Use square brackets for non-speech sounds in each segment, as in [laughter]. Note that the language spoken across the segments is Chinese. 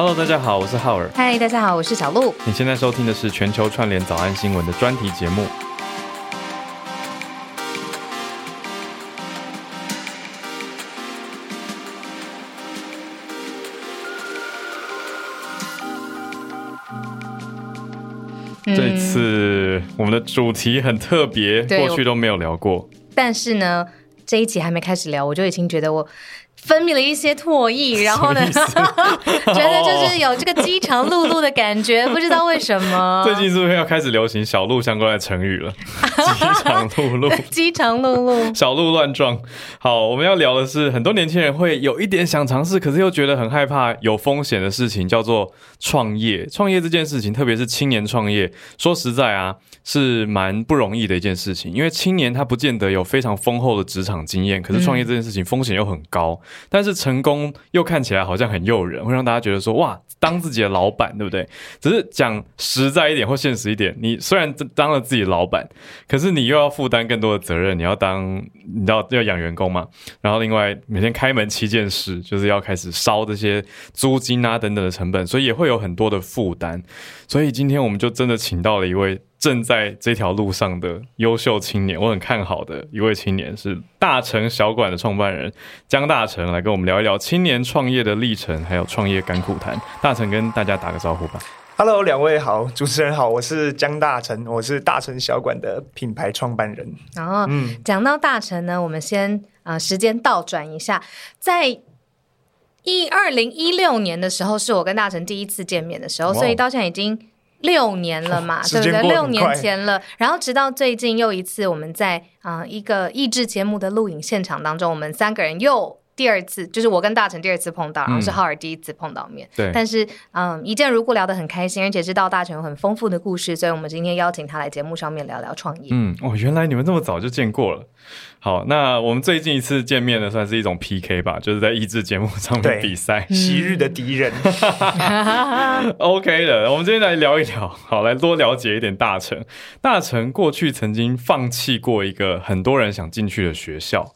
Hello，大家好，我是浩尔。嗨，大家好，我是小鹿。你现在收听的是全球串联早安新闻的专题节目。这次我们的主题很特别，过去都没有聊过。但是呢，这一集还没开始聊，我就已经觉得我。分泌了一些唾液，[laughs] 然后呢，[laughs] 觉得就是有这个饥肠辘辘的感觉，不知道为什么。[laughs] 最近是不是要开始流行小鹿相关的成语了？饥肠辘辘，饥肠辘辘，小鹿乱撞。好，我们要聊的是很多年轻人会有一点想尝试，可是又觉得很害怕有风险的事情，叫做创业。创业这件事情，特别是青年创业，说实在啊。是蛮不容易的一件事情，因为青年他不见得有非常丰厚的职场经验，可是创业这件事情风险又很高，但是成功又看起来好像很诱人，会让大家觉得说哇，当自己的老板，对不对？只是讲实在一点或现实一点，你虽然当了自己的老板，可是你又要负担更多的责任，你要当，你要要养员工嘛，然后另外每天开门七件事，就是要开始烧这些租金啊等等的成本，所以也会有很多的负担。所以今天我们就真的请到了一位。正在这条路上的优秀青年，我很看好的一位青年是大成小馆的创办人江大成，来跟我们聊一聊青年创业的历程，还有创业甘苦谈。大成跟大家打个招呼吧。Hello，两位好，主持人好，我是江大成，我是大成小馆的品牌创办人。然后，嗯，讲到大成呢，我们先啊，时间倒转一下，在一二零一六年的时候，是我跟大成第一次见面的时候，所以到现在已经。六年了嘛，对不对？六年前了，然后直到最近又一次，我们在啊一个益智节目的录影现场当中，我们三个人又第二次，就是我跟大成第二次碰到，然后是浩尔第一次碰到面。对，但是嗯，一见如故，聊得很开心，而且知道大成有很丰富的故事，所以我们今天邀请他来节目上面聊聊创业。嗯，哦，原来你们这么早就见过了。好，那我们最近一次见面呢，算是一种 PK 吧，就是在益智节目上面比赛。昔日的敌人，[laughs] OK 的。我们今天来聊一聊，好，来多了解一点大成。大成过去曾经放弃过一个很多人想进去的学校。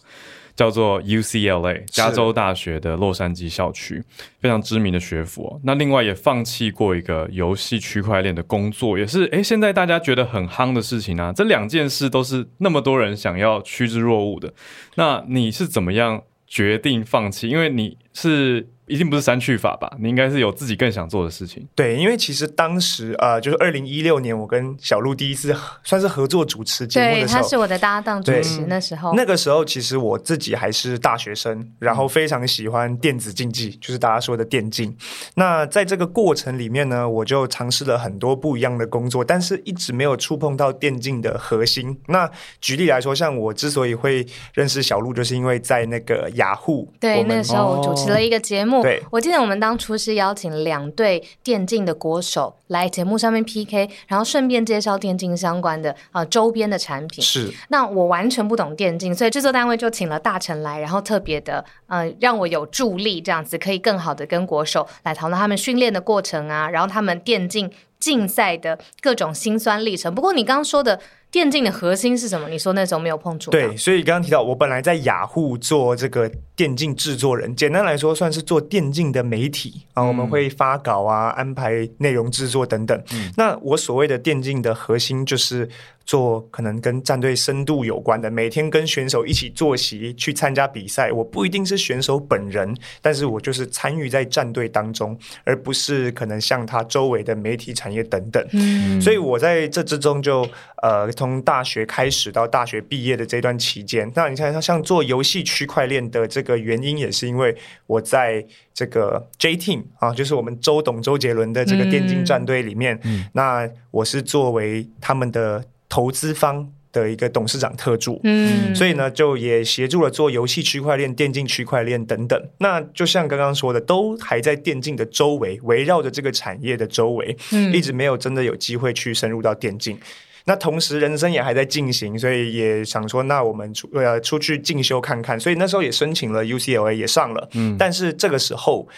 叫做 UCLA 加州大学的洛杉矶校区，非常知名的学府。那另外也放弃过一个游戏区块链的工作，也是诶，现在大家觉得很夯的事情啊。这两件事都是那么多人想要趋之若鹜的。那你是怎么样决定放弃？因为你是。一定不是删去法吧？你应该是有自己更想做的事情。对，因为其实当时呃，就是二零一六年，我跟小鹿第一次算是合作主持节目的时候，他是我的搭档主持。那时候，那个时候其实我自己还是大学生，然后非常喜欢电子竞技，就是大家说的电竞。那在这个过程里面呢，我就尝试了很多不一样的工作，但是一直没有触碰到电竞的核心。那举例来说，像我之所以会认识小鹿，就是因为在那个雅虎，对，那时候我主持了一个节目。对，我记得我们当初是邀请两队电竞的国手来节目上面 PK，然后顺便介绍电竞相关的啊周边的产品。是，那我完全不懂电竞，所以制作单位就请了大臣来，然后特别的呃让我有助力，这样子可以更好的跟国手来讨论他们训练的过程啊，然后他们电竞竞赛的各种辛酸历程。不过你刚刚说的。电竞的核心是什么？你说那时候没有碰触。对，所以刚刚提到，我本来在雅虎做这个电竞制作人，简单来说算是做电竞的媒体啊，我们会发稿啊，安排内容制作等等。那我所谓的电竞的核心就是。做可能跟战队深度有关的，每天跟选手一起坐席去参加比赛。我不一定是选手本人，但是我就是参与在战队当中，而不是可能像他周围的媒体产业等等。嗯，所以我在这之中就呃，从大学开始到大学毕业的这段期间，那你看，像做游戏区块链的这个原因，也是因为我在这个 J Team 啊，就是我们周董周杰伦的这个电竞战队里面，那我是作为他们的。投资方的一个董事长特助，嗯，所以呢，就也协助了做游戏区块链、电竞区块链等等。那就像刚刚说的，都还在电竞的周围，围绕着这个产业的周围，嗯，一直没有真的有机会去深入到电竞。那同时，人生也还在进行，所以也想说，那我们出呃出去进修看看。所以那时候也申请了 UCLA，也上了，嗯，但是这个时候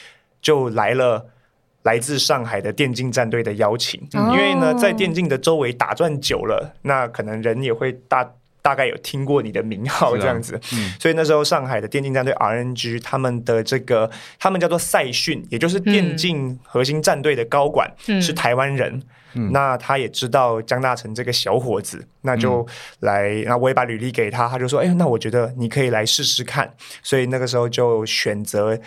就来了。来自上海的电竞战队的邀请，因为呢，在电竞的周围打转久了，那可能人也会大大概有听过你的名号这样子。所以那时候上海的电竞战队 RNG 他们的这个他们叫做赛训，也就是电竞核心战队的高管、嗯。是台湾人。那他也知道江大成这个小伙子，那就来，那我也把履历给他，他就说：“哎，那我觉得你可以来试试看。”所以那个时候就选择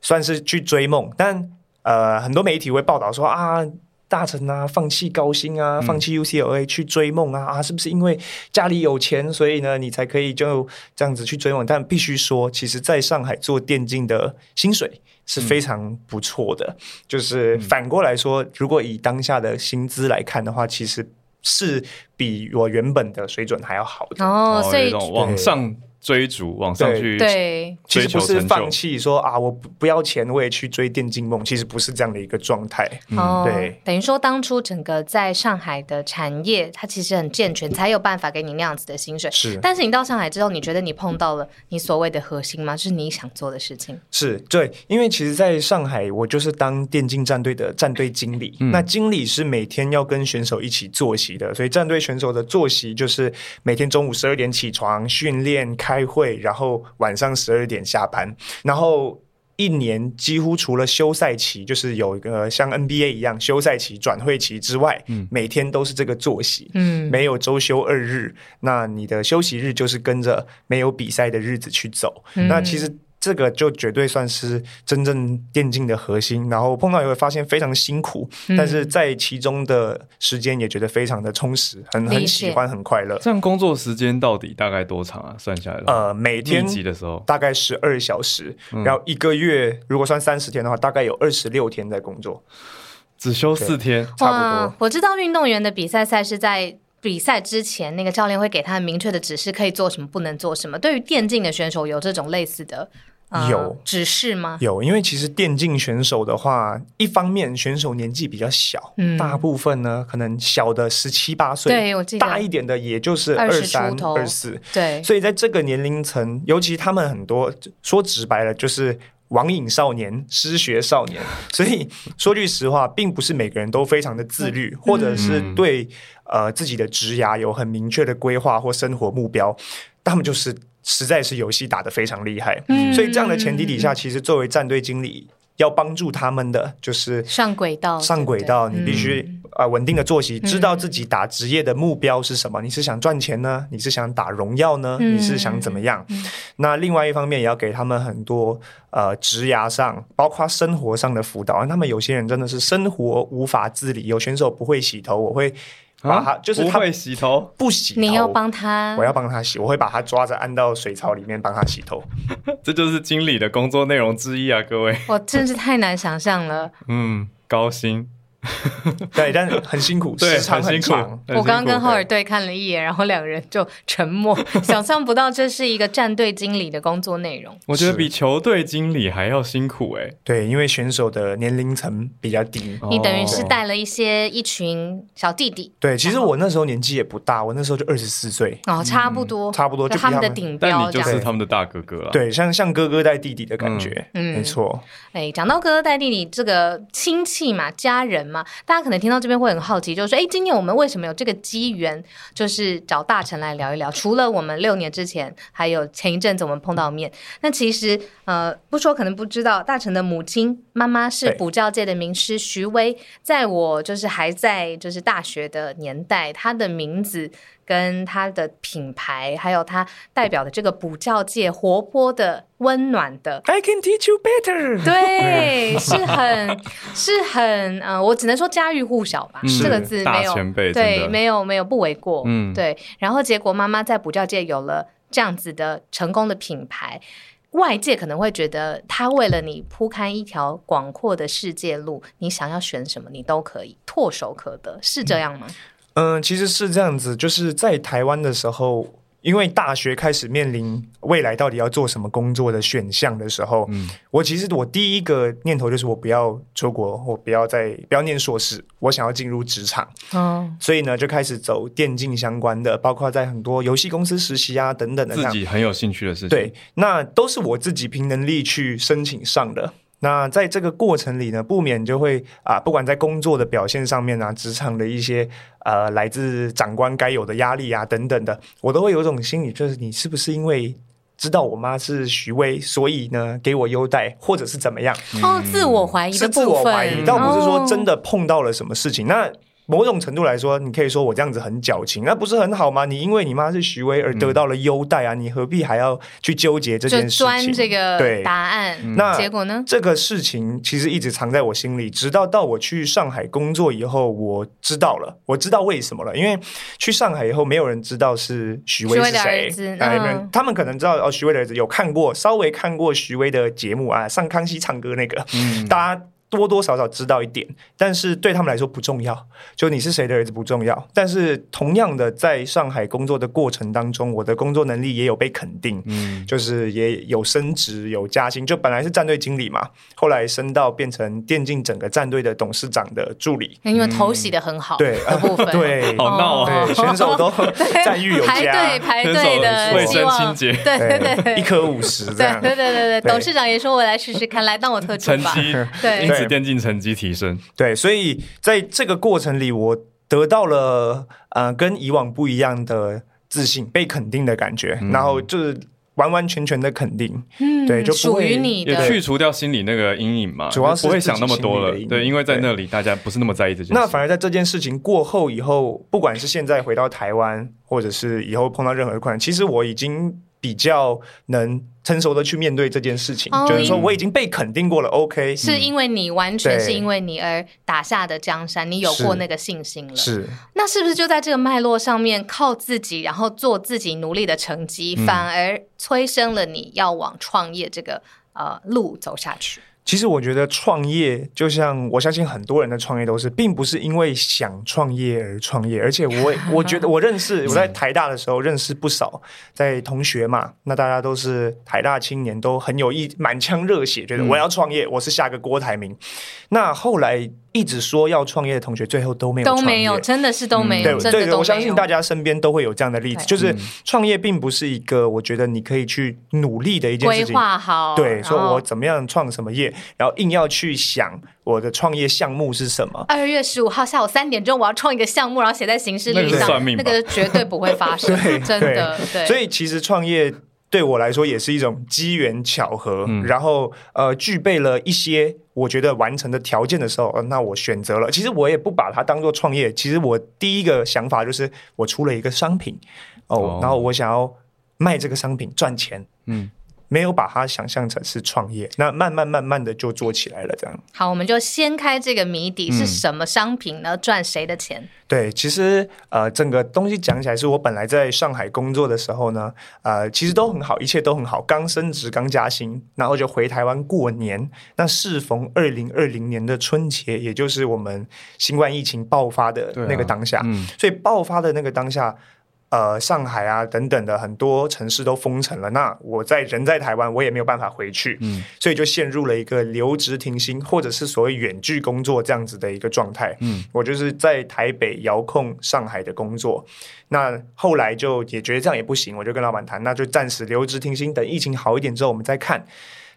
算是去追梦，但呃，很多媒体会报道说啊。大成啊，放弃高薪啊，放弃 UCLA 去追梦啊啊，是不是因为家里有钱，所以呢，你才可以就这样子去追梦？但必须说，其实在上海做电竞的薪水是非常不错的。就是反过来说，如果以当下的薪资来看的话，其实是比我原本的水准还要好的。哦，所以往上追逐，往上去对，其实不是放弃说啊，我不不要钱，我也去追电竞梦，其实不是这样的一个状态。哦，对，等于说当初整个在上海的产业，它其实很健全，才有办法给你那样子的薪水。是但是你到上海之后，你觉得你碰到了你所谓的核心吗？就是你想做的事情。是对，因为其实在上海，我就是当电竞战队的战队经理。那经理是每天要跟选手一起作息的，所以战队选手的作息就是每天中午十二点起床训练、开会，然后晚上十二点下班，然后。一年几乎除了休赛期，就是有一个像 NBA 一样休赛期、转会期之外，每天都是这个作息。嗯，没有周休二日，那你的休息日就是跟着没有比赛的日子去走。嗯那其实这个就绝对算是真正电竞的核心。然后碰到也会发现非常辛苦，嗯但是在其中的时间也觉得非常的充实，很很喜欢，很快乐。这样工作时间到底大概多长啊？算下来，呃，每天的时候，大概十二小时，嗯然后一个月如果算三十天的话，大概有二十六天在工作，只休四天，差不多。我知道运动员的比赛赛是在。比赛之前，那个教练会给他明确的指示，可以做什么，不能做什么。对于电竞的选手，有这种类似的、呃、有指示吗？有，因为其实电竞选手的话，一方面选手年纪比较小，嗯。大部分呢可能小的十七八岁，对我记得。大一点的也就是20三二四，对，所以在这个年龄层，尤其他们很多说直白了就是。网瘾少年、失学少年，[laughs] 所以说句实话，并不是每个人都非常的自律，嗯。或者是对呃自己的职涯有很明确的规划或生活目标，他们就是实在是游戏打得非常厉害。嗯所以这样的前提底下，其实作为战队经理，要帮助他们的就是上轨道，上轨道，你必须嗯呃稳定的作息，知道自己打职业的目标是什么。你是想赚钱呢？你是想打荣耀呢？嗯你是想怎么样？那另外一方面也要给他们很多呃职涯上，包括生活上的辅导。他们有些人真的是生活无法自理，有选手不会洗头，我会把他、就是他会洗头，不洗头，你要帮他，我要帮他洗，我会把他抓着按到水槽里面帮他洗头。[laughs] 这就是经理的工作内容之一啊，各位。我真是太难想象了。嗯，高薪，[laughs] 对，但很辛苦，对，时长很辛苦长。。我刚刚跟浩尔对看了一眼，然后两个人就沉默，想象不到这是一个战队经理的工作内容。我觉得比球队经理还要辛苦哎、对，因为选手的年龄层比较低。你等于是哦带了一些一群小弟弟对，其实我那时候年纪也不大，我那时候就二十四岁，哦，差不多，差不多就他们的顶但你就。是他们的大哥哥了。，对，像像哥哥带弟弟的感觉，嗯没错。哎，讲到哥哥带弟弟这个亲戚嘛，家人嘛，大家可能听到这边会很好奇，就是说，哎，今年我们为什么有这个机缘，就是找大臣来聊一聊？除了我们六年之前，还有前一阵子我们碰到面，那其实呃，不说可能不知道，大臣的母亲妈妈是对补教界的名师徐威，在我就是还在就是大学的年代，她的名字。跟它的品牌，还有它代表的这个补教界活泼的、温暖的，I can teach you better。对，是很是很呃，我只能说家喻户晓吧，嗯这个字大没有前辈对，没有没有不为过，嗯对。然后结果妈妈在补教界有了这样子的成功的品牌。外界可能会觉得，他为了你铺开一条广阔的世界路，你想要选什么，你都可以唾手可得，是这样吗？嗯，其实是这样子，就是在台湾的时候，因为大学开始面临未来到底要做什么工作的选项的时候，嗯我其实我第一个念头就是我不要出国，我不要再不要念硕士，我想要进入职场。嗯，所以呢，就开始走电竞相关的，包括在很多游戏公司实习啊等等的这样。自己很有兴趣的事情。对，那都是我自己凭能力去申请上的。那在这个过程里呢，不免就会啊，不管在工作的表现上面啊，职场的一些呃来自长官该有的压力啊等等的，我都会有一种心理，就是你是不是因为知道我妈是徐威，所以呢给我优待，或者是怎么样？哦，自我怀疑的是自部分，我怀疑，倒不是说真的。的碰到了什么事情。那某种程度来说，你可以说我这样子很矫情，那不是很好吗？你因为你妈是徐威而得到了优待啊，你何必还要去纠结这件事情？钻这个对答案，那结果呢？这个事情其实一直藏在我心里，直到到我去上海工作以后，我知道了，我知道为什么了。因为去上海以后，没有人知道是徐威是谁，哎，嗯他们可能知道哦，徐威的儿子有看过，稍微看过徐威的节目啊，上康熙唱歌那个，嗯大家。多多少少知道一点，但是对他们来说不重要。就你是谁的儿子不重要，但是同样的，在上海工作的过程当中，我的工作能力也有被肯定，嗯。就是也有升职、有加薪。就本来是战队经理嘛，后来升到变成电竞整个战队的董事长的助理。因为头洗的很好，对。的部分，对，[laughs] 好闹啊。对，选手都 [laughs] 赞誉有加排队，排队的卫生清洁。对对对对，一颗五十这样。对对对对对，董事长也说我来试试看，来当我特助吧。对。因此电竞成绩提升。对，所以在这个过程里，我得到了呃跟以往不一样的自信，被肯定的感觉，然后就是完完全全的肯定。嗯对就不属会于你的。也去除掉心里那个阴影嘛，主要是不会想那么多了对，因为在那里大家不是那么在意这件事。那反而在这件事情过后以后，不管是现在回到台湾，或者是以后碰到任何的困难，其实我已经比较能成熟的去面对这件事情，哦就是说我已经被肯定过了，OK，是因为你完全是因为你而打下的江山，你有过那个信心了。是那是不是就在这个脉络上面，靠自己，然后做自己努力的成绩，嗯反而催生了你要往创业这个呃路走下去？其实我觉得创业，就像我相信很多人的创业都是，并不是因为想创业而创业，而且我 [laughs] 我觉得我认识我在台大的时候认识不少在同学嘛，那大家都是台大青年，都很有一满腔热血，觉得我要创业，我是下个郭台铭。那后来一直说要创业的同学，最后都没有都没有，真的是都没有，对对。我相信大家身边都会有这样的例子，就是创业并不是一个我觉得你可以去努力的一件规事情。规划好，对，说我怎么样创什么业，然后硬要去想我的创业项目是什么。二月十五号下午三点钟，我要创一个项目，然后写在行事历上，算命吧那个绝对不会发生，[laughs] 对真的对。所以其实创业对我来说也是一种机缘巧合，然后呃具备了一些我觉得完成的条件的时候，呃那我选择了。其实我也不把它当做创业，其实我第一个想法就是我出了一个商品。哦，哦。然后我想要卖这个商品赚钱，嗯，没有把它想象成是创业。那慢慢慢慢的就做起来了，这样。好，我们就掀开这个谜底，嗯是什么商品呢？赚谁的钱？对，其实呃，整个东西讲起来，是我本来在上海工作的时候呢，呃，其实都很好，一切都很好，刚升职，刚加薪，然后就回台湾过年。那适逢二零二零年的春节，也就是我们新冠疫情爆发的那个当下，嗯所以爆发的那个当下。呃，上海啊等等的很多城市都封城了，那我在人在台湾，我也没有办法回去，嗯所以就陷入了一个留职停薪或者是所谓远距工作这样子的一个状态。嗯，我就是在台北遥控上海的工作，那后来就也觉得这样也不行，我就跟老板谈，那就暂时留职停薪，等疫情好一点之后我们再看。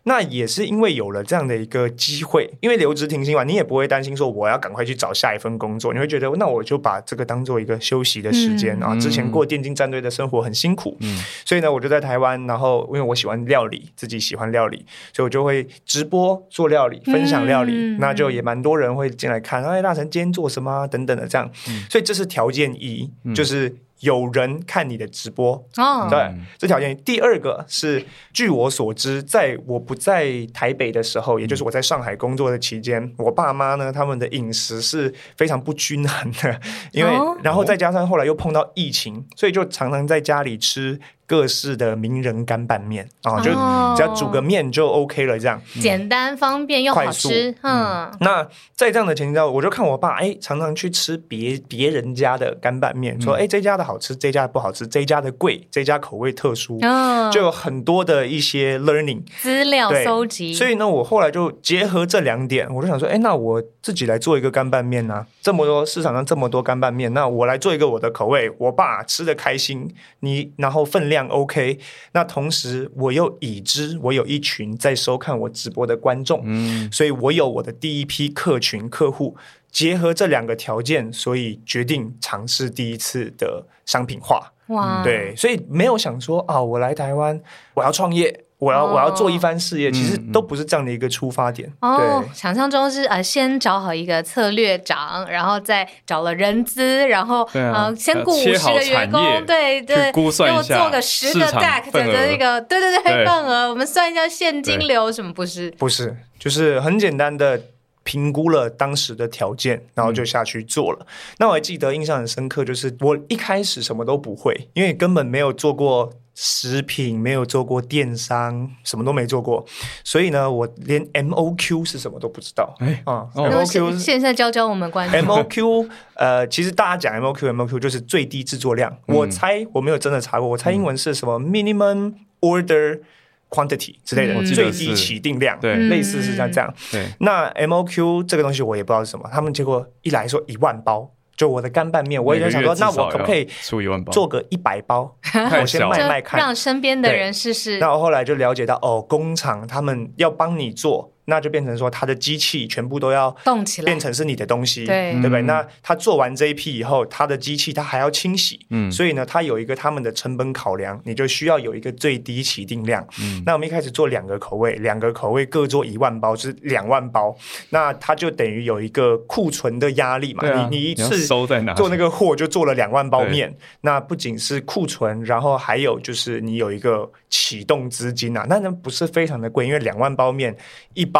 那也是因为有了这样的一个机会，因为留职停薪嘛，你也不会担心说我要赶快去找下一份工作，你会觉得那我就把这个当做一个休息的时间、嗯啊。之前过电竞战队的生活很辛苦，嗯。所以呢，我就在台湾，然后因为我喜欢料理，自己喜欢料理，所以我就会直播做料理，分享料理，嗯那就也蛮多人会进来看，哎，大成今天做什么啊等等的这样，所以这是条件一，就是有人看你的直播，哦，对，这条件。第二个是，据我所知，在我不在台北的时候，也就是我在上海工作的期间，我爸妈呢，他们的饮食是非常不均衡的，因为、哦。然后再加上后来又碰到疫情，所以就常常在家里吃各式的名人干拌面啊，就哦。只要煮个面就 OK 了，这样。简单方便又好吃，嗯，那在这样的前提下，我就看我爸，哎，常常去吃别别人家的干拌面，说，哎，这家的好吃，这家的不好吃，这家的贵，这家口味特殊，嗯，就有很多的一些 learning。资料对。搜集，所以呢，我后来就结合这两点，我就想说，哎，那我自己来做一个干拌面啊、这么多市场上这么多干拌面，那我来做一个我的口味，我爸吃的开心，你然后分量量 OK，那同时我又已知我有一群在收看我直播的观众，嗯，所以我有我的第一批客群客户，结合这两个条件，所以决定尝试第一次的商品化。哇，对，所以没有想说啊，我来台湾我要创业，我要、哦我要做一番事业，其实都不是这样的一个出发点。哦，，想象中是呃，先找好一个策略长，然后再找了人资，然后对啊呃，先雇五十个员工，对对，去估算一下做个十个市场 DAC 份额的那个，对对对，对份额，我们算一下现金流什么不是？不是，就是很简单的评估了当时的条件，然后就下去做了。那我还记得印象很深刻，就是我一开始什么都不会，因为根本没有做过。食品没有做过电商，什么都没做过，所以呢，我连 MOQ 是什么都不知道。哎啊、哦。然后 MOQ 是现现在教教我们观众，MOQ，呃，其实大家讲 MOQ MOQ 就是最低制作量。我嗯猜我没有真的查过，我猜英文是什么 minimum order quantity 之类的，嗯。最低起定量，对。嗯类似是像这样。对，那 MOQ 这个东西我也不知道是什么，他们结果一来说一万包，就我的干拌面，我也在想说，那我可不可以出一万包？做个一百包，太 [laughs] 我先卖卖看。让身边的人试试。那我后来就了解到，哦，工厂他们要帮你做，那就变成说，他的机器全部都要动起来变，成是你的东西，对对不对？嗯那他做完这一批以后，他的机器他还要清洗，嗯所以呢，他有一个他们的成本考量，你就需要有一个最低起定量。嗯那我们一开始做两个口味，两个口味各做一万包，就是两万包，那它就等于有一个库存的压力嘛。啊，你你一次收在哪？做那个货就做了两万包面，那不仅是库存，然后还有就是你有一个启动资金啊，那那不是非常的贵，因为两万包面一包。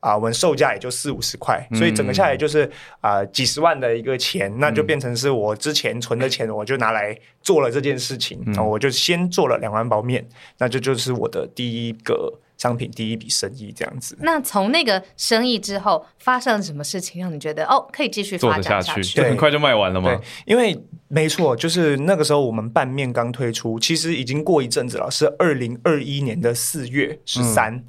啊，我们售价也就四五十块，所以整个下来就是啊、几十万的一个钱，那就变成是我之前存的钱，我就拿来做了这件事情，然后我就先做了两万包面，那这就是我的第一个商品，第一笔生意这样子。那从那个生意之后发生了什么事情，让你觉得哦可以继续发做得下去，展下去？就很快就卖完了对吗？，因为没错，就是那个时候我们拌面刚推出，其实已经过一阵子了，是二零二一年的四月十三、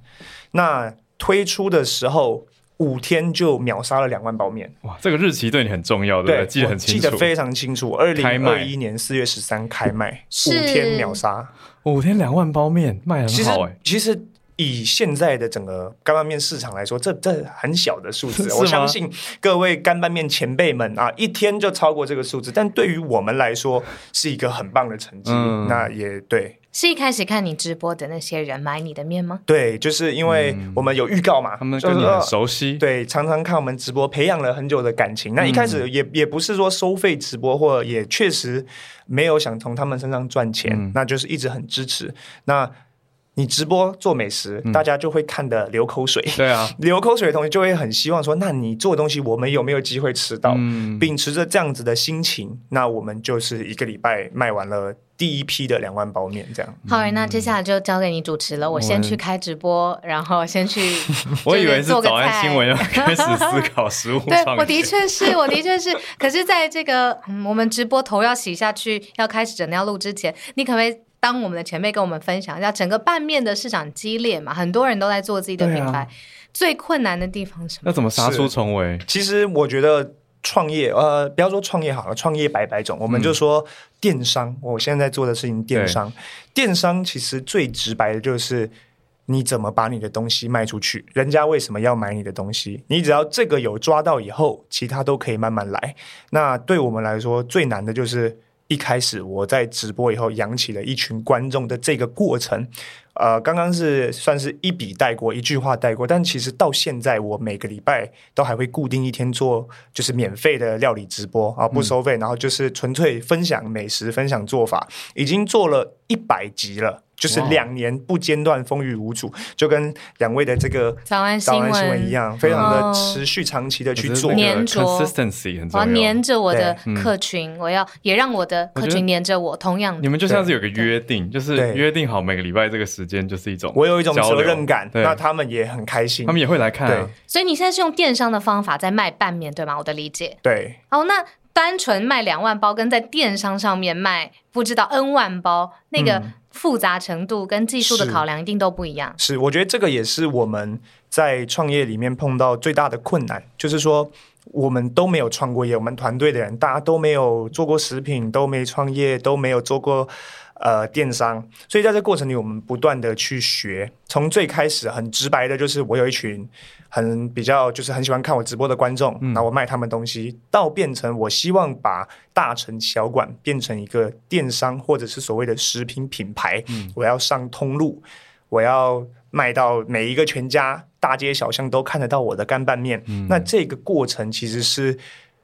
那推出的时候五天就秒杀了两万包面，哇，这个日期对你很重要，对不对？记得很清楚。记得非常清楚。二零二一年四月十三开卖，是五天秒杀。五天两万包面卖很好哎，其实以现在的整个干拌面市场来说，这这很小的数字 [laughs] 我相信各位干拌面前辈们啊，一天就超过这个数字，但对于我们来说是一个很棒的成绩。嗯那也对。是一开始看你直播的那些人买你的面吗？对，就是因为我们有预告嘛，嗯他们跟你很熟悉，对，常常看我们直播，培养了很久的感情。那一开嗯始也、也不是说收费直播，或也确实没有想从他们身上赚钱，嗯那就是一直很支持。那你直播做美食，大家就会看的流口水。对啊，[laughs] 流口水的同学就会很希望说，那你做的东西我们有没有机会吃到？嗯，秉持着这样子的心情，那我们就是一个礼拜卖完了第一批的两万包面，这样。好，那接下来就交给你主持了。我先去开直播，然后先去 [laughs] 我以为是早安新闻要开始 [laughs] 思考食物对，我的。确是，我的确是。可是，在这个、嗯、我们直播头要洗下去，要开始整个要录之前，你可不可以当我们的前辈跟我们分享一下，整个拌面的市场激烈嘛？很多人都在做自己的品牌，最困难的地方是什么？要怎么杀出重围？其实我觉得创业，呃，不要说创业好了，创业百百种，我们就说电商。我现在做的事情，电商，电商其实最直白的就是。你怎么把你的东西卖出去？人家为什么要买你的东西？你只要这个有抓到以后，其他都可以慢慢来。那对我们来说，最难的就是一开始我在直播以后养起了一群观众的这个过程。呃，刚刚是算是一笔带过，一句话带过，但其实到现在，我每个礼拜都还会固定一天做，就是免费的料理直播啊，不收费，然后就是纯粹分享美食、分享做法，已经做了一百集了。就是哇两年不间断、风雨无阻，就跟两位的这个早安新闻闻一样，非常的哦持续、长期的去做 consistency 很重要。我要黏着我的客群，我要也让我的客群黏着我。同样，你们就像是有个约定，就是对约定好每个礼拜这个时间就是一种我有一种责任感，那他们也很开心他。们也会来看啊对。所以你现在是用电商的方法在卖拌面，对吗？我的理解。对，哦，那单纯卖两万包，跟在电商上面卖不知道 N 万包，那个复杂程度跟技术的考量一定都不一样。是，我觉得这个也是我们在创业里面碰到最大的困难，就是说我们都没有创过业，我们团队的人大家都没有做过食品，都没创业，都没有做过呃电商，所以在这过程里，我们不断的去学。从最开始很直白的，就是我有一群很比较就是很喜欢看我直播的观众，那我卖他们东西，到变成我希望把大城小馆变成一个电商或者是所谓的食品品牌，我要上通路，我要卖到每一个全家大街小巷都看得到我的干拌面。那这个过程其实是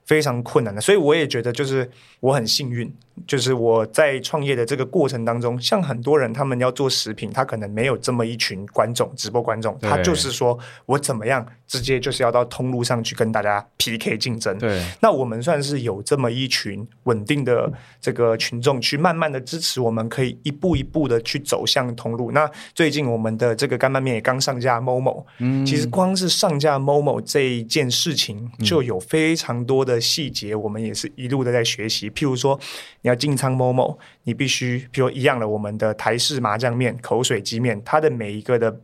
非常困难的，所以我也觉得就是我很幸运。就是我在创业的这个过程当中，像很多人他们要做食品，他可能没有这么一群观众，直播观众，他就是说我怎么样直接就是要到通路上去跟大家 PK 竞争。对，那我们算是有这么一群稳定的这个群众，去慢慢的支持我们，可以一步一步的去走向通路。那最近我们的这个干拌面也刚上架 Momo，嗯，其实光是上架 Momo 这一件事情，就有非常多的细节，我们也是一路的在学习，譬如说。你要进仓某某，你必须，譬如一样的，我们的台式麻酱面、口水鸡面，它的每一个的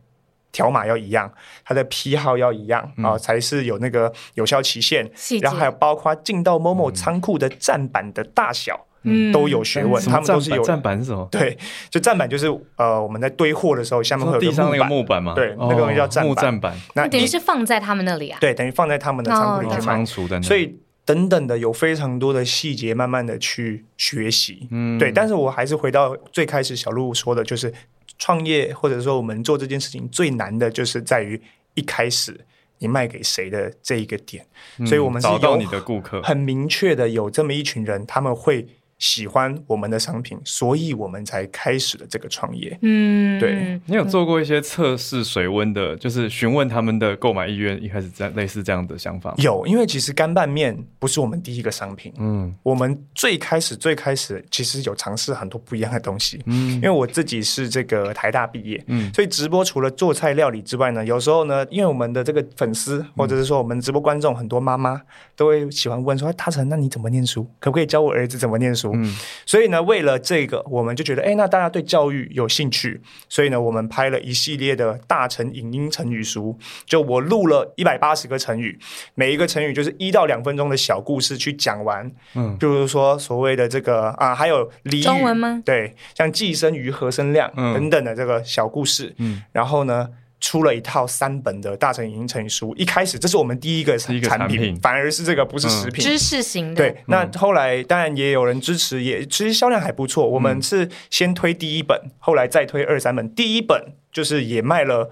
条码要一样，它的批号要一样啊，才是有那个有效期限。然后还有包括进到某某仓库的站板的大小，嗯，都有学问。他们都是有站板是什么？对，就站板就是呃，我们在堆货的时候，下面会有地上那个木板嘛？对，那个东西叫站木站板。那等于是放在他们那里啊？对，等于放在他们的仓库里面仓储的。所以。等等的，有非常多的细节，慢慢的去学习，嗯，对。但是我还是回到最开始小鹿说的，就是创业或者说我们做这件事情最难的，就是在于一开始你卖给谁的这一个点。所以我们找到你的顾客，很明确的有这么一群人，他们会。喜欢我们的商品，所以我们才开始了这个创业。嗯，对你有做过一些测试水温的，就是询问他们的购买意愿，一开始这样类似这样的想法。有，因为其实干拌面不是我们第一个商品。嗯，我们最开始最开始其实有尝试很多不一样的东西。嗯，因为我自己是这个台大毕业，嗯，所以直播除了做菜料理之外呢，有时候呢，因为我们的这个粉丝或者是说我们直播观众很多妈妈都会喜欢问说：“哎大成，那你怎么念书？可不可以教我儿子怎么念书？”嗯，所以呢，为了这个，我们就觉得，哎，那大家对教育有兴趣，所以呢，我们拍了一系列的大成影音成语书，就我录了一百八十个成语，每一个成语就是一到两分钟的小故事去讲完，嗯，比如说所谓的这个啊，还有俚语，中文吗？对，像寄生鱼、和生亮等等的这个小故事，嗯，然后呢。出了一套三本的大成影音成语书，一开始这是我们第一个产品，反而是这个不是食品，知识型的。对，那后来当然也有人支持，也其实销量还不错。我们是先推第一本，后来再推二三本。第一本就是也卖了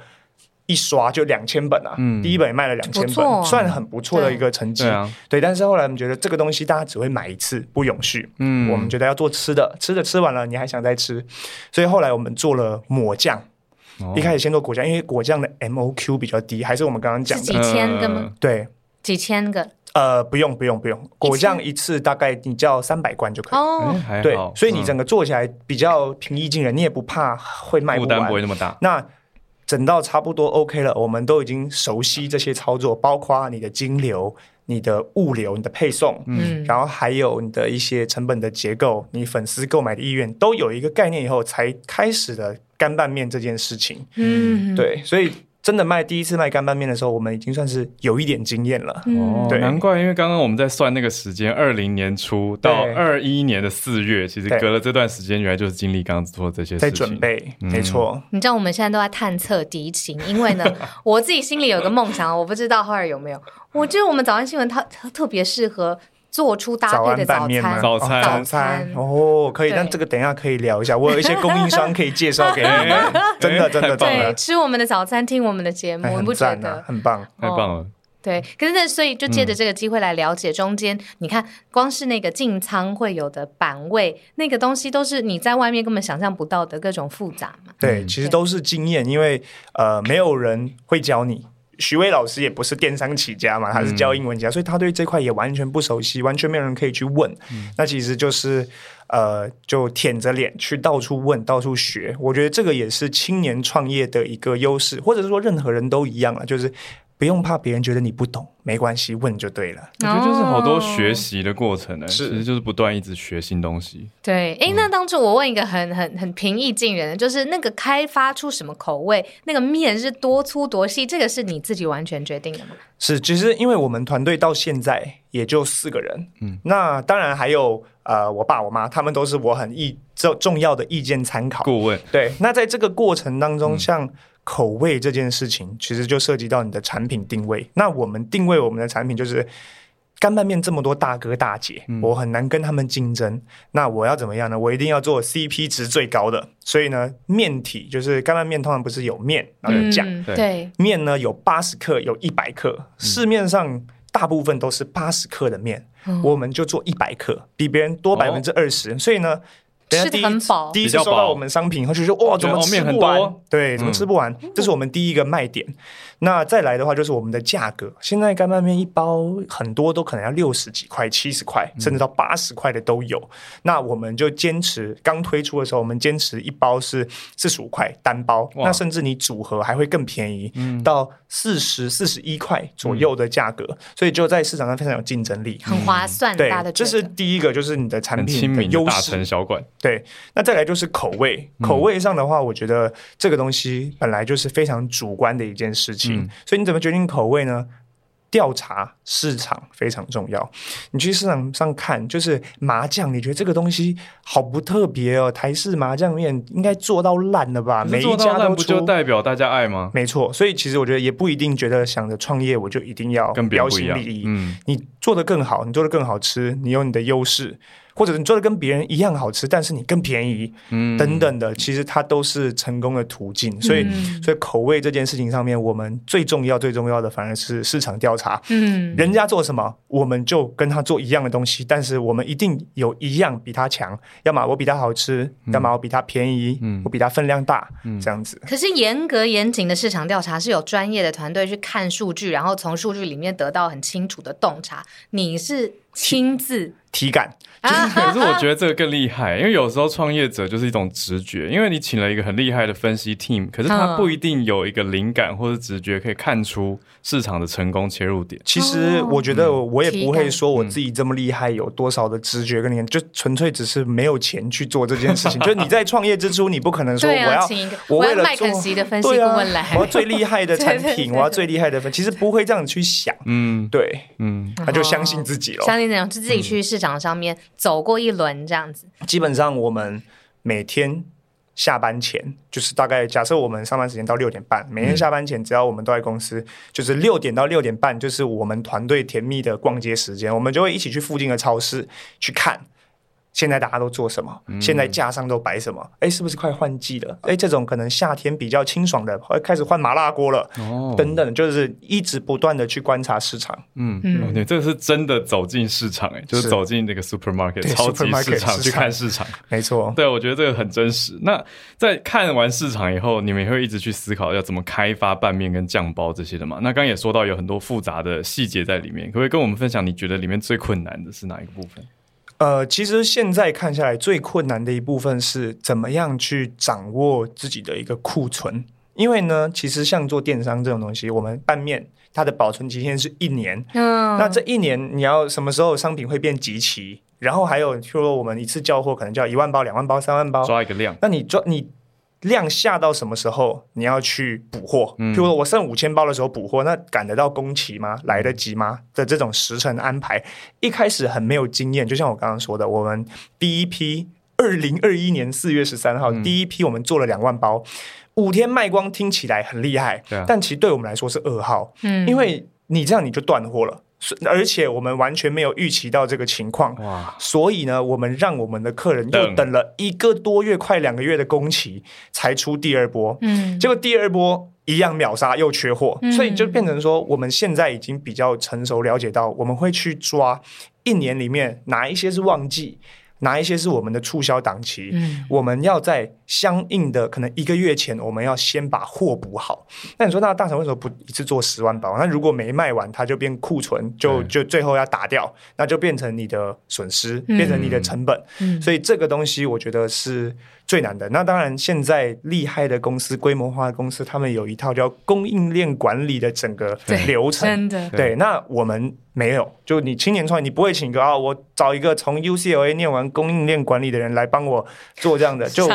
一刷，就两千本啊。嗯，第一本也卖了两千本，算很不错的一个成绩。对，但是后来我们觉得这个东西大家只会买一次，不永续。嗯，我们觉得要做吃的，吃的吃完了你还想再吃，所以后来我们做了抹酱。一开始先做果酱，因为果酱的 MOQ 比较低，还是我们刚刚讲的。几千个吗？对，几千个。呃，不用不用不用，果酱一次大概你叫三百罐就可以。哦，对，所以你整个做起来比较平易近人，你也不怕会卖不完，不会那么大。那整到差不多 OK 了，我们都已经熟悉这些操作，包括你的金流、你的物流、你的配送，嗯，然后还有你的一些成本的结构，你粉丝购买的意愿都有一个概念以后，才开始的。干拌面这件事情，嗯，对，所以真的卖第一次卖干拌面的时候，我们已经算是有一点经验了。哦，对，难怪，因为刚刚我们在算那个时间，二零年初到二一年的四月，其实隔了这段时间，原来就是经历刚刚做这些在准备，没错。你知道我们现在都在探测敌情，因为呢，[laughs] 我自己心里有个梦想，我不知道后来有没有。我觉得我们早安新闻它特别适合。做出搭配的早餐，早餐，早餐哦，可以。但这个等一下可以聊一下，我有一些供应商可以介绍给你。真的，真的，真的。吃我们的早餐，听我们的节目，不觉得很棒，太棒了。对，可是那所以就借着这个机会来了解中间，你看，光是那个进仓会有的板位，那个东西都是你在外面根本想象不到的各种复杂嘛。对，其实都是经验，因为呃，没有人会教你。徐威老师也不是电商起家嘛，他是教英文家，所以他对这块也完全不熟悉，完全没有人可以去问。那其实就是呃，就舔着脸去到处问、到处学。我觉得这个也是青年创业的一个优势，或者是说任何人都一样了，就是。不用怕别人觉得你不懂，没关系，问就对了。我觉得就是好多学习的过程呢，其实就是不断一直学新东西。对，哎，那当初我问一个很很很平易近人的，就是那个开发出什么口味，那个面是多粗多细，这个是你自己完全决定的吗？是，其实因为我们团队到现在也就四个人，嗯，那当然还有呃，我爸我妈，他们都是我很意。重重要的意见参考。顾问，对，那在这个过程当嗯中，像口味这件事情，其实就涉及到你的产品定位。那我们定位我们的产品就是。干拌面这么多大哥大姐，嗯我很难跟他们竞争。那我要怎么样呢？我一定要做 CP 值最高的。所以呢，面体就是干拌面，通常不是有面，然后有酱。对嗯对，面呢有八十克，有一百克，市面上大部分都是八十克的面，嗯我们就做一百克，比别人多百分之二十。所以呢，吃得第一很饱第一次收到我们商品，他就说哇，怎么吃不完多？对，怎么嗯吃不完？这是我们第一个卖点。那再来的话，就是我们的价格。现在干拌面一包很多都可能要六十几块、七十块，甚至到八十块的都有。那我们就坚持，刚推出的时候，我们坚持一包是四十五块单包，那甚至你组合还会更便宜，嗯到四十四十一块左右的价格，所以就在市场上非常有竞争力。很划算，对这是第一个，就是你的产品的优势。城小馆，对，那再来就是口味。口味上的话，我觉得这个东西本来就是非常主观的一件事情，嗯所以你怎么决定口味呢？调查市场非常重要。你去市场上看，就是麻将，你觉得这个东西好不特别哦？台式麻将面应该做到烂了吧？每一做到烂不家都出就代表大家爱吗？没错，所以其实我觉得也不一定觉得想着创业我就一定要标新立异。嗯，你做的更好，你做的更好吃，你有你的优势，或者你做的跟别人一样好吃，但是你更便宜，嗯等等的，其实它都是成功的途径。所以，嗯所以口味这件事情上面，我们最重要、最重要的反而是市场调查。嗯，人家做什么，我们就跟他做一样的东西，但是我们一定有一样比他强，要么我比他好吃，要么我比他便宜，嗯我比他分量大，这样子。可是严格严谨的市场调查是有专业的团队去看数据，然后从数据里面得到很清楚的洞察。你是亲自体感，啊，可是我觉得这个更厉害，因为有时候创业者就是一种直觉，因为你请了一个很厉害的分析 team，可是他嗯不一定有一个灵感或者直觉可以看出市场的成功切入点。其实哦我觉得我也不会说我自己这么厉害，有多少的直觉跟你，就纯粹只是没有钱去做这件事情。[laughs] 就是你在创业之初，你不可能说我要我为了做麦肯锡的分析顾问来，我要最厉害的产品，[laughs] 我要最厉害的分，其实不会这样去想。嗯对，嗯，那就相信自己了。相信怎样就自己去市场场上面走过一轮这样子。基本上我们每天下班前，就是大概假设我们上班时间到六点半，每天下班前，只要我们都在公司，就是六点到六点半，就是我们团队甜蜜的逛街时间，我们就会一起去附近的超市去看。现在大家都做什么？现在架上都摆什么？哎，是不是快换季了？哎，这种可能夏天比较清爽的，会开始换麻辣锅了，哦，等等，就是一直不断的去观察市场。嗯嗯嗯，对，这个是真的走进市场，哎，就是是走进那个 supermarket 超级市场去看市场。没错，对，我觉得这个很真实。那在看完市场以后，你们也会一直去思考要怎么开发拌面跟酱包这些的嘛？那刚刚也说到有很多复杂的细节在里面，可不可以跟我们分享？你觉得里面最困难的是哪一个部分？呃，其实现在看下来，最困难的一部分是怎么样去掌握自己的一个库存。因为呢，其实像做电商这种东西，我们拌面它的保存期限是一年，嗯，那这一年你要什么时候商品会变集齐？然后还有，譬如说我们一次交货可能就要一万包、两万包、三万包，抓一个量，那你抓你量下到什么时候你要去补货？嗯譬如说我剩五千包的时候补货，那赶得到工期吗？来得及吗？的这种时程安排，一开始很没有经验。就像我刚刚说的，我们第一批二零二一年四月十三号、嗯第一批我们做了两万包，五天卖光，听起来很厉害，啊但其实对我们来说是噩耗，嗯因为你这样你就断货了，而且我们完全没有预期到这个情况。哇，所以呢，我们让我们的客人又等。等了一个多月，快两个月的工期，才出第二波。嗯。结果第二波一样秒杀，又缺货，嗯。所以就变成说，我们现在已经比较成熟，了解到我们会去抓一年里面哪一些是旺季，哪一些是我们的促销档期。嗯我们要在相应的可能一个月前，我们要先把货补好。那你说，那大成为什么不一次做十万包？那如果没卖完，它就变库存，就就最后要打掉，那就变成你的损失，嗯变成你的成本。嗯所以这个东西，我觉得是最难的。那当然，现在厉害的公司、规模化的公司，他们有一套叫供应链管理的整个流程。真的，对，那我们没有，就你青年创业，你不会请一个啊，我找一个从 UCLA 念完供应链管理的人来帮我做这样的，就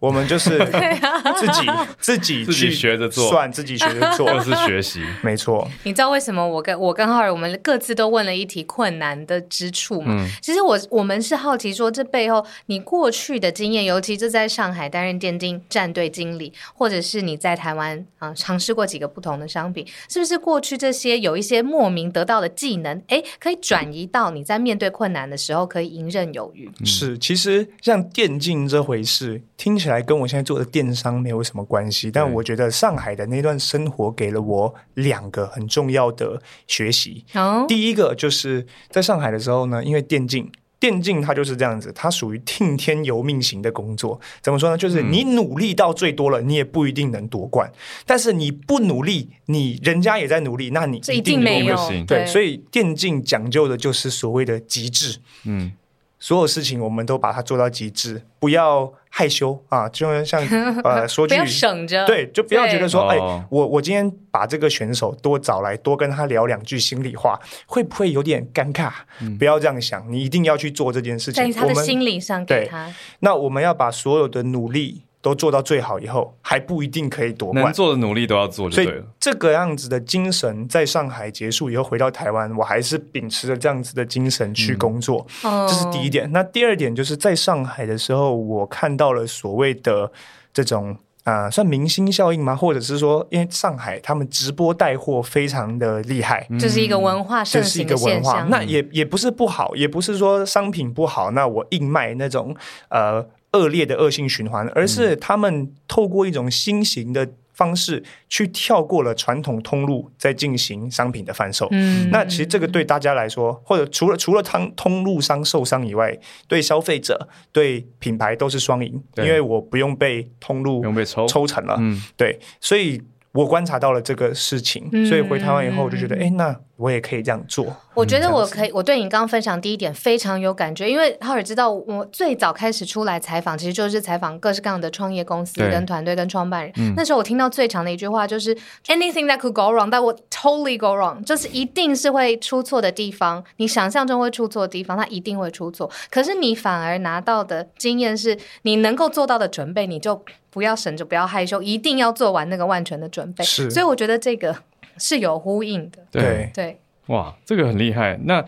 我 [laughs] 们就是 [laughs] 自己自己 [laughs] 自己去学着做。算自己学着做，就是学习，没错，你知道为什么我跟我跟浩尔我们各自都问了一题困难的之处吗？嗯。其实我我们是好奇说，这背后你过去的经验，尤其是在上海担任电竞战队经理，或者是你在台湾啊、尝试过几个不同的商品，是不是过去这些有一些莫名得到的技能，哎，可以转移到你在面对困难的时候可以游刃有余？是，其实像电竞这回事，听起来跟我现在做的电商没有什么关系，但我觉得上海的那段生活给了我两个很重要的学习。哦，第一个就是在上海的时候呢，因为电竞。电竞它就是这样子，它属于听天由命型的工作。怎么说呢？就是你努力到最多了，你也不一定能夺冠；但是你不努力，你人家也在努力，那你一定定没有对。所以以电竞讲究的就是所谓的极致。嗯，所有事情我们都把它做到极致，不要害羞啊！就像 [laughs] 呃说句不要省着，对，就不要觉得说，哎、哦我我今天把这个选手多找来，多跟他聊两句心里话，会不会有点尴尬？不要这样想，你一定要去做这件事情。在他的我们心理上给对他，那我们要把所有的努力都做到最好以后，还不一定可以夺能冠。做的努力都要做就所以。这个样子的精神，在上海结束以后回到台湾，我还是秉持着这样子的精神去工作。哦这是第一点。那第二点就是在上海的时候，我看到了所谓的这种啊、呃算明星效应吗？或者是说，因为上海他们直播带货非常的厉害。这是一个文化盛这是一行个文化，的现象。那也也不是不好，也不是说商品不好，那我硬卖那种呃恶劣的恶性循环，而是他们透过一种新型的方式去跳过了传统通路，在进行商品的贩售。嗯。那其实这个对大家来说，或者除了除了通通路商受伤以外，对消费者、对品牌都是双赢，因对为我不用被通路不用被抽，抽成了。嗯，对，所以我观察到了这个事情，嗯。所以回台湾以后我就觉得，哎、那我也可以这样做。我觉得我可以，我对你刚刚分享第一点非常有感觉，因为浩尔知道我最早开始出来采访，其实就是采访各式各样的创业公司、跟团队、跟创办人。那时候我听到最长的一句话就是 “anything that could go wrong”，但我 totally go wrong，就是一定是会出错的地方，你想象中会出错的地方，它一定会出错。可是你反而拿到的经验是，你能够做到的准备，你就不要省着，不要害羞，一定要做完那个万全的准备。是所以我觉得这个是有呼应的。对，对，哇，这个很厉害。那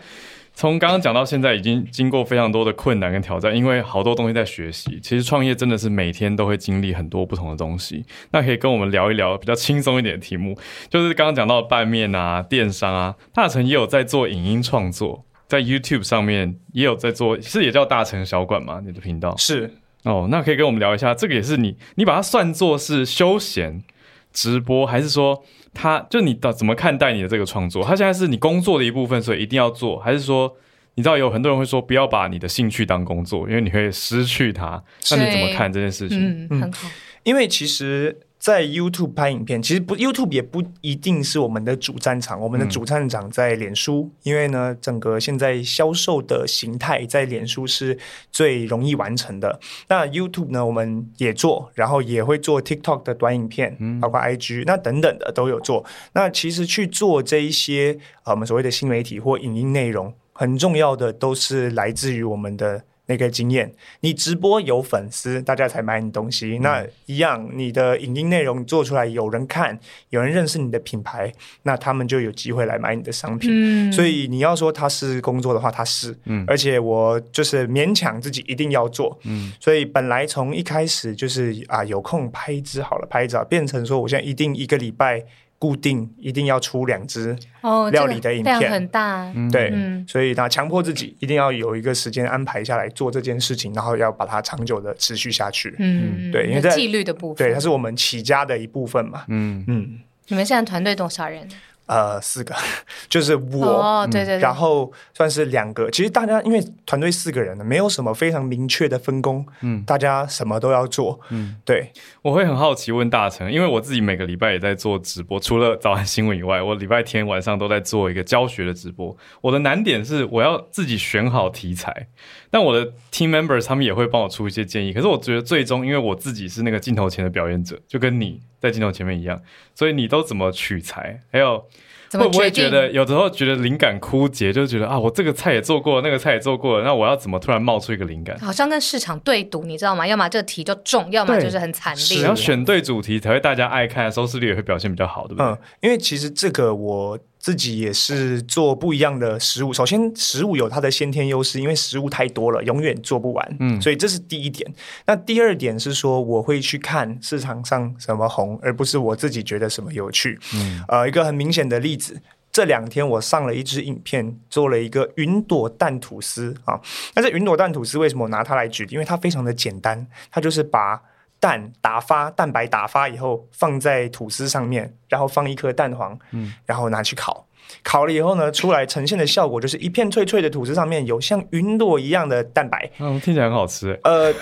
从刚刚讲到现在，已经经过非常多的困难跟挑战，因为好多东西在学习。其实创业真的是每天都会经历很多不同的东西。那可以跟我们聊一聊比较轻松一点的题目，就是刚刚讲到的拌面啊、电商啊，大成也有在做影音创作，在 YouTube 上面也有在做，是也叫大成小馆吗？你的频道是哦，那可以跟我们聊一下，这个也是你你把它算作是休闲直播，还是说他就你的怎么看待你的这个创作？他现在是你工作的一部分，所以一定要做，还是说你知道有很多人会说不要把你的兴趣当工作，因为你会失去它？那你怎么看这件事情？嗯，很好。因为其实，在 YouTube 拍影片，其实不 YouTube 也不一定是我们的主战场，我们的主战场在脸书，因为呢，整个现在销售的形态在脸书是最容易完成的。那 YouTube 呢，我们也做，然后也会做 TikTok 的短影片，包括 IG 那等等的都有做。那其实去做这一些呃我们所谓的新媒体或影音内容，很重要的都是来自于我们的。那个经验，你直播有粉丝，大家才买你东西。那一样，你的影音内容做出来有人看，有人认识你的品牌，那他们就有机会来买你的商品。嗯，所以你要说他是工作的话，他是，嗯。而且我就是勉强自己一定要做，嗯，所以本来从一开始就是啊有空拍一支好了，拍一支变成说我现在一定一个礼拜固定一定要出两支，哦，料理的影片量很大。对，嗯所以他强迫自己一定要有一个时间安排下来做这件事情，然后要把它长久的持续下去。嗯，对因为在纪律的部分。对，它是我们起家的一部分嘛。嗯，嗯，你们现在团队多少人？呃，四个，就是我，哦，对对对，然后算是两个。其实大家因为团队四个人呢，没有什么非常明确的分工，嗯，大家什么都要做，嗯，对。我会很好奇问大成，因为我自己每个礼拜也在做直播，除了早安新闻以外，我礼拜天晚上都在做一个教学的直播。我的难点是我要自己选好题材，但我的 team members 他们也会帮我出一些建议。可是我觉得最终，因为我自己是那个镜头前的表演者，就跟你。在镜头前面一样，所以你都怎么取材？还有会不会觉得有时候觉得灵感枯竭，就觉得啊，我这个菜也做过，那个菜也做过了，那我要怎么突然冒出一个灵感？好像跟市场对赌，你知道吗？要么这个题就中，要么就是很惨烈。你要选对主题，才会大家爱看，收视率也会表现比较好，对不对？嗯，因为其实这个我。自己也是做不一样的食物。首先，食物有它的先天优势，因为食物太多了，永远做不完。嗯，所以这是第一点。那第二点是说，我会去看市场上什么红，而不是我自己觉得什么有趣。嗯，呃，一个很明显的例子，这两天我上了一支影片，做了一个云朵蛋吐司啊。那这云朵蛋吐司为什么我拿它来举例？因为它非常的简单，它就是把蛋打发蛋白打发以后放在吐司上面，然后放一颗蛋黄，嗯，然后拿去烤，烤了以后呢，出来呈现的效果就是一片脆脆的吐司上面有像云朵一样的蛋白，嗯，听起来很好吃，呃。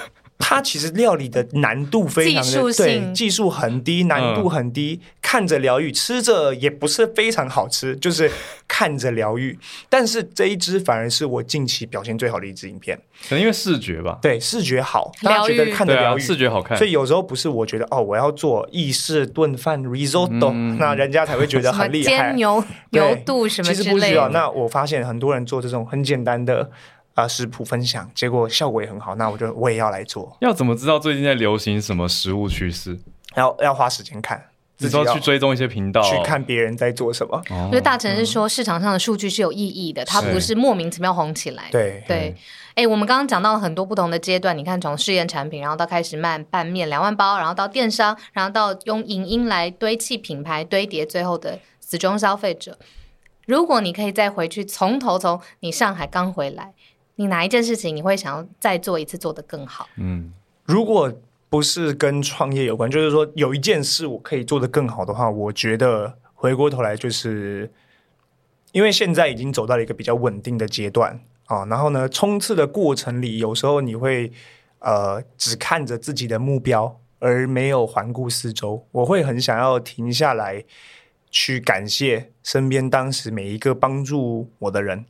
它其实料理的难度非常的对，技术很低，难度很低，看着疗愈，吃着也不是非常好吃，就是看着疗愈。但是这一支反而是我近期表现最好的一支影片，可能因为视觉吧，对，视觉好，大家觉得看着疗愈，视觉好看。所以有时候不是我觉得哦，我要做意式炖饭 risotto，那人家才会觉得很厉害，煎牛牛肚什么其实不需要。那我发现很多人做这种很简单的。啊，食谱分享，结果效果也很好，那我就我也要来做。要怎么知道最近在流行什么食物趋势？要要花时间看，自己要去追踪一些频道，去看别人在做什么。因为大成是说市场上的数据是有意义的，它不是莫名其妙红起来。对对，哎，我们刚刚讲到了很多不同的阶段，你看从试验产品，然后到开始卖拌面两万包，然后到电商，然后到用影音来堆砌品牌堆叠，最后的死忠消费者。如果你可以再回去从头从你上海刚回来。你哪一件事情你会想要再做一次，做得更好？嗯，如果不是跟创业有关，就是说有一件事我可以做得更好的话，我觉得回过头来就是，因为现在已经走到了一个比较稳定的阶段啊，然后呢，冲刺的过程里，有时候你会呃只看着自己的目标，而没有环顾四周。我会很想要停下来，去感谢身边当时每一个帮助我的人。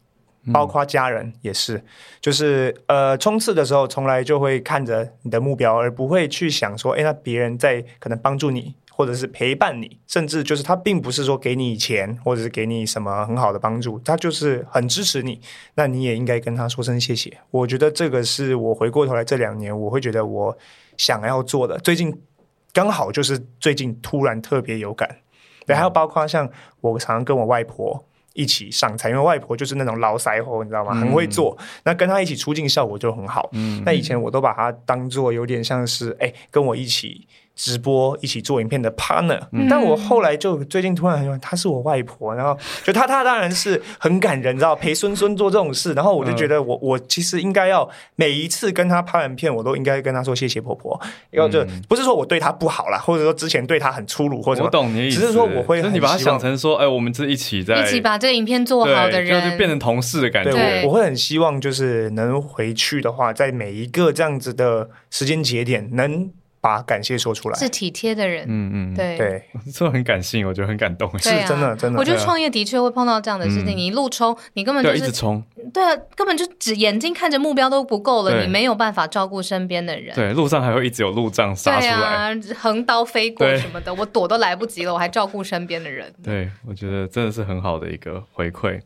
包括家人也是，就是呃，冲刺的时候从来就会看着你的目标，而不会去想说，哎，那别人在可能帮助你，或者是陪伴你，甚至就是他并不是说给你钱，或者是给你什么很好的帮助，他就是很支持你，那你也应该跟他说声谢谢。我觉得这个是我回过头来这两年，我会觉得我想要做的。最近刚好就是最近突然特别有感，对，还有包括像我常常跟我外婆。一起上菜，因为外婆就是那种老腮红，你知道吗？很会做，那跟她一起出镜效果就很好。嗯那以前我都把她当做有点像是，哎，跟我一起。直播一起做影片的 partner，但我后来就最近突然很喜欢，她是我外婆，然后就她她当然是很感人，知道陪孙孙做这种事，然后我就觉得我我其实应该要每一次跟她拍完片，我都应该跟她说谢谢婆婆，然后就不是说我对她不好啦，或者说之前对她很粗鲁或者我懂你意思，只是说我会你把它想成说，哎，我们是一起在一起把这个影片做好的人，就是变成同事的感觉。我会很希望就是能回去的话，在每一个这样子的时间节点能。把感谢说出来，是体贴的人。嗯嗯，对对，这很感性，我觉得很感动。是真的，真的。我觉得创业的确会碰到这样的事情，你一路冲，你根本就一直冲。对啊，根本就只眼睛看着目标都不够了，你没有办法照顾身边的人。对，路上还会一直有路障杀出来，横刀飞过什么的，我躲都来不及了，我还照顾身边的人。对，我觉得真的是很好的一个回馈。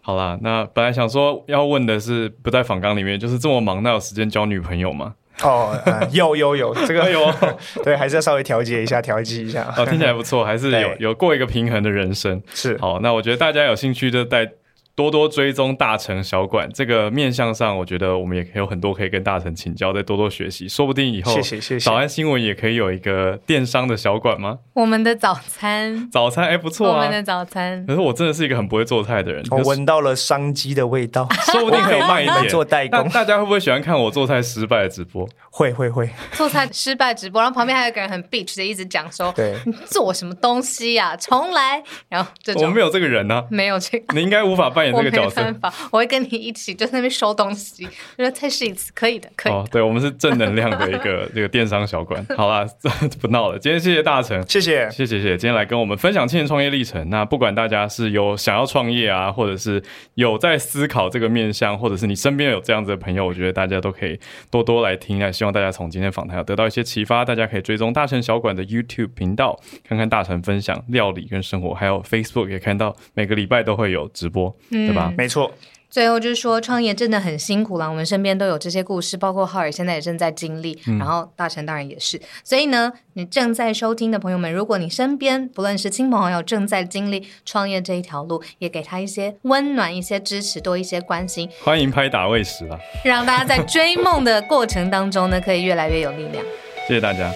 好啦，那本来想说要问的是，不在访纲里面，就是这么忙，那有时间交女朋友吗？哦，[laughs] 有有有，这个有，[laughs] 对，还是要稍微调节一下，调剂一下。哦，听起来不错，还是有有过一个平衡的人生。是，好，那我觉得大家有兴趣就带多多追踪大成小馆这个面向上，我觉得我们也有很多可以跟大成请教，再多多学习，说不定以后谢谢谢谢。早安新闻也可以有一个电商的小馆吗？我们的早餐，早餐哎不错啊。我们，的早餐，可是我真的是一个很不会做菜的人，我闻到了商机的味道，说不定可以卖一点。做代工，但大家会不会喜欢看我做菜失败的直播？会会会，做菜失败直播，然后旁边还有个人很 bitch 的一直讲说，对，你做什么东西呀、重来，然后这种。我们没有这个人呢、没有这个。你应该无法扮演我没这个角色办。法，我会跟你一起就在那边收东西，就说再试一次，可以的，可以的。哦，对，我们是正能量的一个 [laughs] 这个电商小馆。好啦，[laughs] 不闹了。今天谢谢大成，谢谢。谢谢谢谢，今天来跟我们分享青年创业历程。那不管大家是有想要创业啊，或者是有在思考这个面向，或者是你身边有这样子的朋友，我觉得大家都可以多多来听。那希望大家从今天访谈有得到一些启发。大家可以追踪大成小馆的 YouTube 频道，看看大成分享料理跟生活，还有 Facebook 也看到每个礼拜都会有直播，对吧？没错，最后就是说，创业真的很辛苦了。我们身边都有这些故事，包括浩尔现在也正在经历，然后大成当然也是。所以呢，你正在收听的朋友们，如果你身边不论是亲朋好友正在经历创业这一条路，也给他一些温暖、一些支持、多一些关心，[laughs] 欢迎拍打喂食啊，让大家在追梦的过程当中呢，可以越来越有力量。谢谢大家。